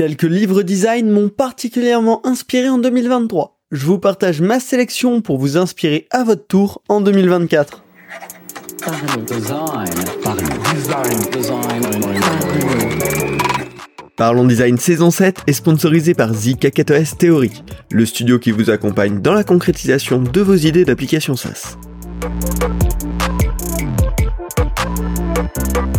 Quelques livres design m'ont particulièrement inspiré en 2023. Je vous partage ma sélection pour vous inspirer à votre tour en 2024. Parlons Design saison 7 est sponsorisé par ZKKTOS Theory, le studio qui vous accompagne dans la concrétisation de vos idées d'application SaaS.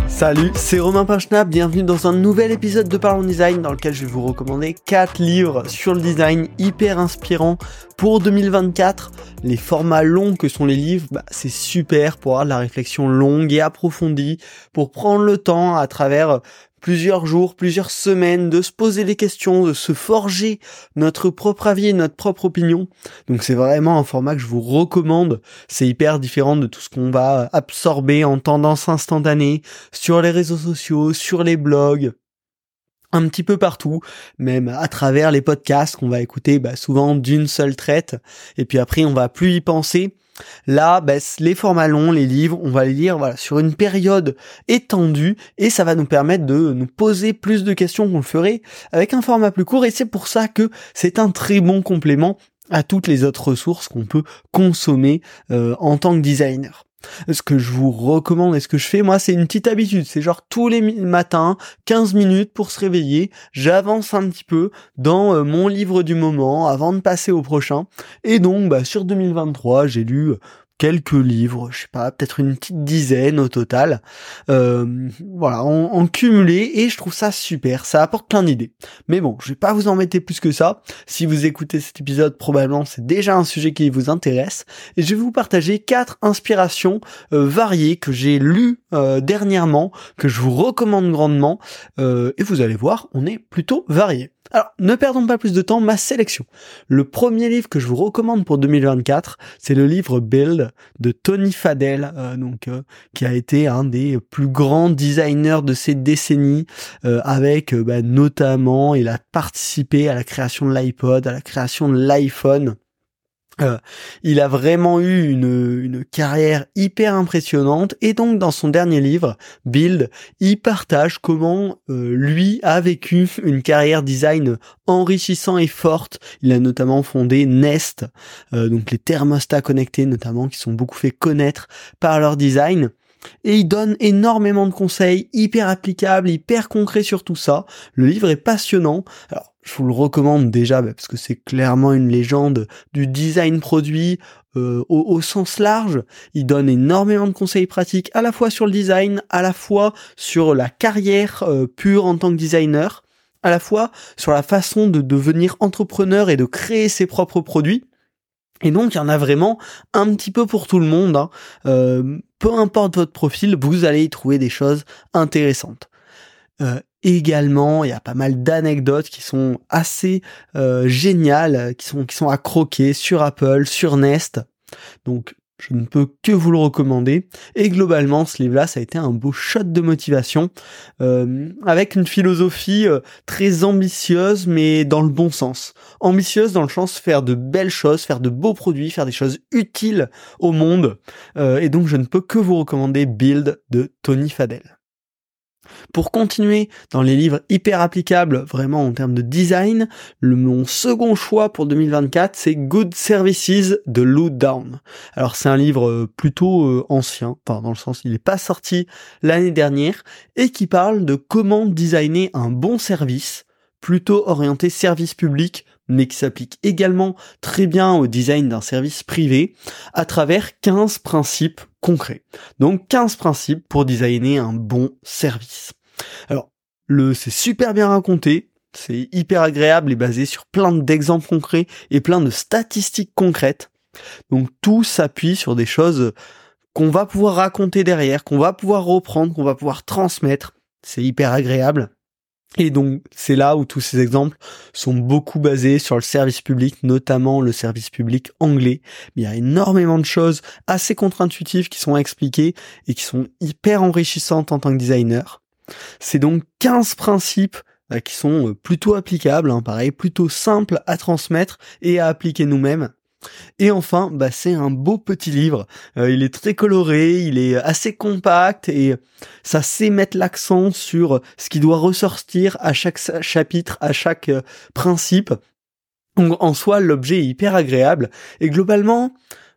Salut, c'est Romain Pinchna, bienvenue dans un nouvel épisode de Parlons Design dans lequel je vais vous recommander 4 livres sur le design hyper inspirants pour 2024. Les formats longs que sont les livres, bah, c'est super pour avoir de la réflexion longue et approfondie, pour prendre le temps à travers plusieurs jours, plusieurs semaines, de se poser des questions, de se forger notre propre avis notre propre opinion. Donc c'est vraiment un format que je vous recommande. C'est hyper différent de tout ce qu'on va absorber en tendance instantanée sur les réseaux sociaux, sur les blogs, un petit peu partout, même à travers les podcasts qu'on va écouter bah, souvent d'une seule traite, et puis après on va plus y penser. Là, ben, les formats longs, les livres, on va les lire sur une période étendue et ça va nous permettre de nous poser plus de questions qu'on le ferait avec un format plus court et c'est pour ça que c'est un très bon complément à toutes les autres ressources qu'on peut consommer euh, en tant que designer. Ce que je vous recommande et ce que je fais, moi, c'est une petite habitude. C'est genre tous les matins, 15 minutes pour se réveiller. J'avance un petit peu dans euh, mon livre du moment avant de passer au prochain. Et donc, bah, sur 2023, j'ai lu quelques livres, je sais pas, peut-être une petite dizaine au total, euh, voilà, en, cumulé, et je trouve ça super, ça apporte plein d'idées. Mais bon, je vais pas vous embêter plus que ça. Si vous écoutez cet épisode, probablement c'est déjà un sujet qui vous intéresse, et je vais vous partager quatre inspirations euh, variées que j'ai lues euh, dernièrement, que je vous recommande grandement, et vous allez voir, on est plutôt varié. Alors, ne perdons pas plus de temps, ma sélection. Le premier livre que je vous recommande pour 2024, c'est le livre Build de Tony Fadell, euh, donc euh, qui a été un des plus grands designers de ces décennies, euh, avec bah, notamment, il a participé à la création de l'iPod, à la création de l'iPhone. Euh, il a vraiment eu une, une, carrière hyper impressionnante et donc dans son dernier livre, Build, il partage comment euh, lui a vécu une carrière design enrichissant et forte. Il a notamment fondé Nest, euh, donc les thermostats connectés notamment qui sont beaucoup fait connaître par leur design. Et il donne énormément de conseils hyper applicables, hyper concrets sur tout ça. Le livre est passionnant. Alors, je vous le recommande déjà bah, parce que c'est clairement une légende du design produit euh, au, sens large. Il donne énormément de conseils pratiques à la fois sur le design, à la fois sur la carrière euh, pure en tant que designer, à la fois sur la façon de devenir entrepreneur et de créer ses propres produits. Et donc il y en a vraiment un petit peu pour tout le monde. Hein. Euh, peu importe votre profil, vous allez y trouver des choses intéressantes. Euh, également, il y a pas mal d'anecdotes qui sont assez euh, géniales, qui sont qui sont à croquer sur Apple, sur Nest. Donc je ne peux que vous le recommander. Et globalement, ce livre-là, ça a été un beau shot de motivation, euh, avec une philosophie euh, très ambitieuse, mais dans le bon sens. Ambitieuse dans le sens de faire de belles choses, faire de beaux produits, faire des choses utiles au monde. et donc, je ne peux que vous recommander Build de Tony Fadell. Pour continuer dans les livres hyper applicables vraiment en termes de design, le, mon second choix pour 2024 c'est Good Services de Lou Down. Alors c'est un livre euh, plutôt euh, ancien, enfin dans le sens il n'est pas sorti l'année dernière et qui parle de comment designer un bon service plutôt orienté service public mais qui s'applique également très bien au design d'un service privé à travers 15 principes concrets. Donc 15 principes pour designer un bon service. Alors, le c'est super bien raconté, c'est hyper agréable et basé sur plein d'exemples concrets et plein de statistiques concrètes. Donc tout s'appuie sur des choses qu'on va pouvoir raconter derrière, qu'on va pouvoir reprendre, qu'on va pouvoir transmettre. C'est hyper agréable. Et donc c'est là où tous ces exemples sont beaucoup basés sur le service public, notamment le service public anglais. Il y a énormément de choses assez contre-intuitives qui sont expliquées et qui sont hyper enrichissantes en tant que designer. C'est donc 15 principes euh, qui sont euh, plutôt applicables, hein, pareil, plutôt simples à transmettre et à appliquer nous-mêmes. Et enfin, bah, c'est un beau petit livre. Euh, il est très coloré, il est assez compact et ça sait mettre l'accent sur ce qui doit ressortir à chaque chapitre, à chaque euh, principe. en soi, l'objet est hyper agréable et globalement,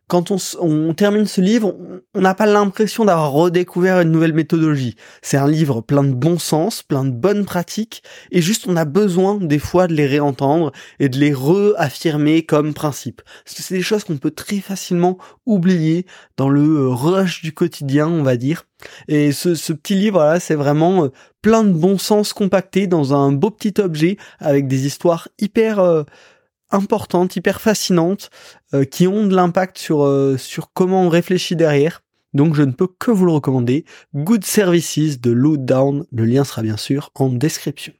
quand on, termine ce livre, on n'a pas l'impression d'avoir redécouvert une nouvelle méthodologie. C'est un livre plein de bon sens, plein de bonnes pratiques, et juste on a besoin des fois de les réentendre et de les réaffirmer comme principe. Parce que c'est des choses qu'on peut très facilement oublier dans le euh, rush du quotidien, on va dire. Et ce, petit livre-là, c'est vraiment euh, plein de bon sens compacté dans un beau petit objet avec des histoires hyper... Euh, importantes, hyper fascinantes, euh, qui ont de l'impact sur, euh, sur comment on réfléchit derrière. Donc je ne peux que vous le recommander. Good Services de Lou Down. Le lien sera bien sûr en description.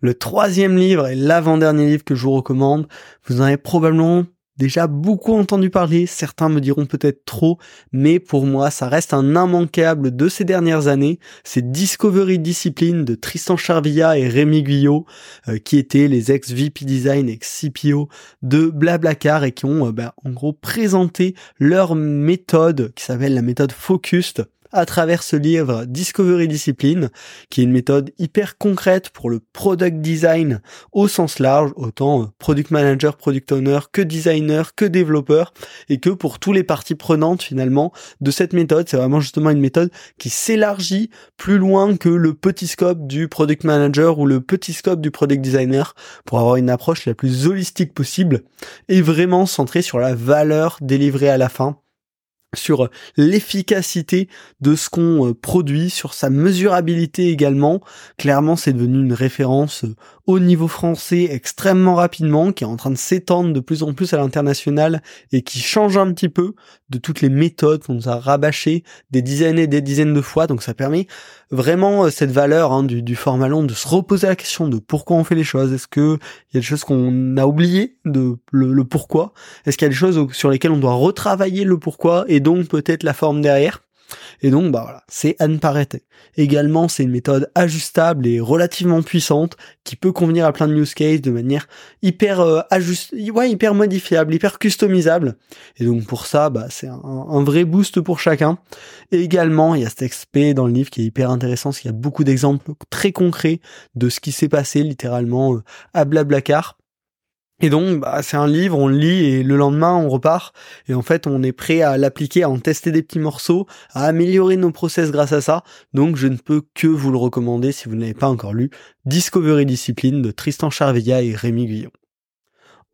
Le troisième livre et l'avant-dernier livre que je vous recommande, vous en avez probablement déjà beaucoup entendu parler, certains me diront peut-être trop, mais pour moi ça reste un immanquable de ces dernières années, c'est Discovery Discipline de Tristan Charvilla et Rémi Guyot, euh, qui étaient les ex-VP Design, ex-CPO de Blablacar et qui ont euh, bah, en gros présenté leur méthode qui s'appelle la méthode Focused à travers ce livre Discovery Discipline, qui est une méthode hyper concrète pour le product design au sens large, autant product manager, product owner, que designer, que développeur, et que pour tous les parties prenantes finalement de cette méthode, c'est vraiment justement une méthode qui s'élargit plus loin que le petit scope du product manager ou le petit scope du product designer pour avoir une approche la plus holistique possible et vraiment centrée sur la valeur délivrée à la fin sur l'efficacité de ce qu'on euh, produit, sur sa mesurabilité également. Clairement, c'est devenu une référence euh, au niveau français extrêmement rapidement, qui est en train de s'étendre de plus en plus à l'international et qui change un petit peu de toutes les méthodes qu'on nous a rabâchées des dizaines et des dizaines de fois. Donc ça permet vraiment euh, cette valeur hein, du, du format long de se reposer la question de pourquoi on fait les choses. Est-ce que il y a des choses qu'on a oubliées de le, pourquoi? Est-ce qu'il y a des choses sur lesquelles on doit retravailler le pourquoi et donc peut-être la forme derrière? Et donc, bah voilà, c'est à ne. Également, c'est une méthode ajustable et relativement puissante qui peut convenir à plein de use cases de manière hyper euh, ouais, hyper modifiable, hyper customisable. Et donc pour ça, bah c'est un, vrai boost pour chacun. Et également, il y a cet XP dans le livre qui est hyper intéressant, parce qu'il y a beaucoup d'exemples très concrets de ce qui s'est passé littéralement euh, à Blablacar et donc, bah, c'est un livre, on le lit et le lendemain, on repart. Et en fait, on est prêt à l'appliquer, à en tester des petits morceaux, à améliorer nos process grâce à ça. Donc, je ne peux que vous le recommander si vous ne l'avez pas encore lu. Discovery Discipline de Tristan Charveilla et Rémi Guillon.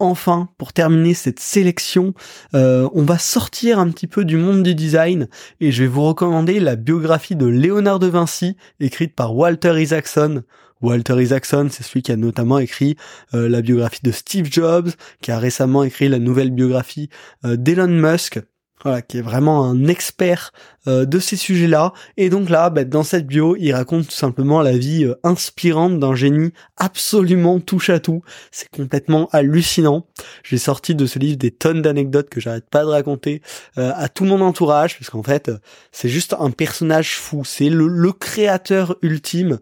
Enfin, pour terminer cette sélection, euh, on va sortir un petit peu du monde du design et je vais vous recommander la biographie de Léonard de Vinci, écrite par Walter Isaacson. Walter Isaacson, c'est celui qui a notamment écrit euh, la biographie de Steve Jobs, qui a récemment écrit la nouvelle biographie euh, d'Elon Musk voilà, qui est vraiment un expert euh, de ces sujets-là. Et donc là, bah, dans cette bio, il raconte tout simplement la vie euh, inspirante d'un génie absolument touche à tout. C'est complètement hallucinant. J'ai sorti de ce livre des tonnes d'anecdotes que j'arrête pas de raconter euh, à tout mon entourage, parce qu'en fait, c'est juste un personnage fou. C'est le, créateur ultime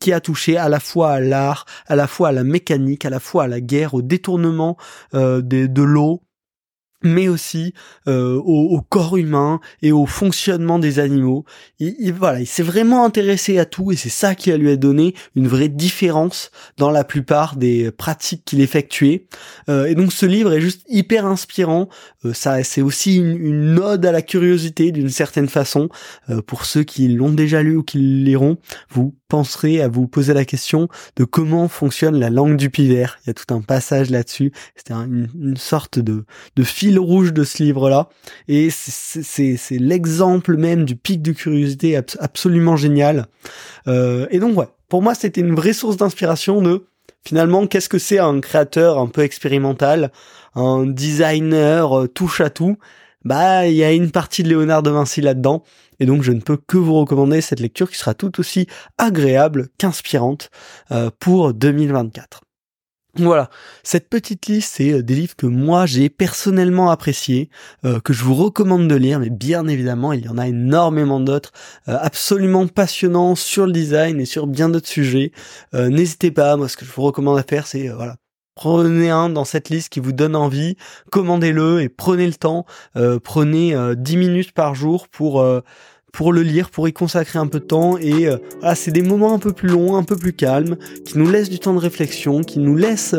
qui a touché à la fois à l'art, à la fois à la mécanique, à la fois à la guerre, au détournement de l'eau mais aussi euh, au, corps humain et au fonctionnement des animaux. Il, voilà, il s'est vraiment intéressé à tout et c'est ça qui lui a donné une vraie différence dans la plupart des pratiques qu'il effectuait. Euh, et donc ce livre est juste hyper inspirant. Euh, ça, c'est aussi une, ode à la curiosité d'une certaine façon. pour ceux qui l'ont déjà lu ou qui liront, vous penserez à vous poser la question de comment fonctionne la langue du pivert. Il y a tout un passage là-dessus. C'était une, sorte de, de fil rouge de ce livre-là. Et c'est l'exemple même du pic de curiosité absolument génial. Euh, et donc ouais, pour moi c'était une vraie source d'inspiration de finalement qu'est-ce que c'est un créateur un peu expérimental, un designer euh, touche à tout. Bah il y a une partie de Léonard de Vinci là-dedans. Et donc je ne peux que vous recommander cette lecture qui sera tout aussi agréable qu'inspirante euh, pour 2024. Voilà, cette petite liste, c'est euh, des livres que moi j'ai personnellement appréciés, euh, que je vous recommande de lire, mais bien évidemment, il y en a énormément d'autres absolument passionnants sur le design et sur bien d'autres sujets. N'hésitez pas, moi ce que je vous recommande à faire, c'est voilà, prenez un dans cette liste qui vous donne envie, commandez-le et prenez le temps, prenez 10 minutes par jour pour pour le lire, pour y consacrer un peu de temps et ah, c'est des moments un peu plus longs, un peu plus calmes, qui nous laissent du temps de réflexion, qui nous laissent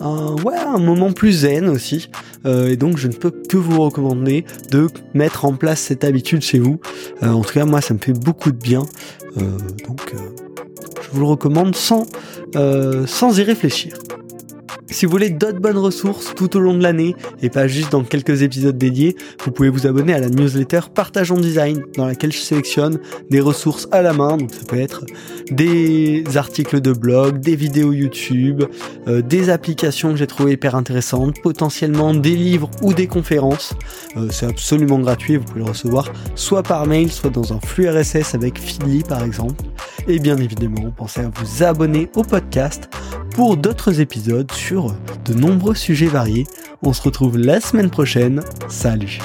un, ouais, un moment plus zen aussi. Euh, et donc je ne peux que vous recommander de mettre en place cette habitude chez vous. Euh, en tout cas, moi, ça me fait beaucoup de bien. Euh, donc je vous le recommande sans, sans y réfléchir. Si vous voulez d'autres bonnes ressources tout au long de l'année et pas juste dans quelques épisodes dédiés, vous pouvez vous abonner à la newsletter Partageons Design dans laquelle je sélectionne des ressources à la main. Donc ça peut être des articles de blog, des vidéos YouTube, euh, des applications que j'ai trouvées hyper intéressantes, potentiellement des livres ou des conférences. Euh, c'est absolument gratuit, vous pouvez le recevoir soit par mail, soit dans un flux RSS avec Feedly par exemple. Et bien évidemment, pensez à vous abonner au podcast pour d'autres épisodes sur de nombreux sujets variés. On se retrouve la semaine prochaine. Salut.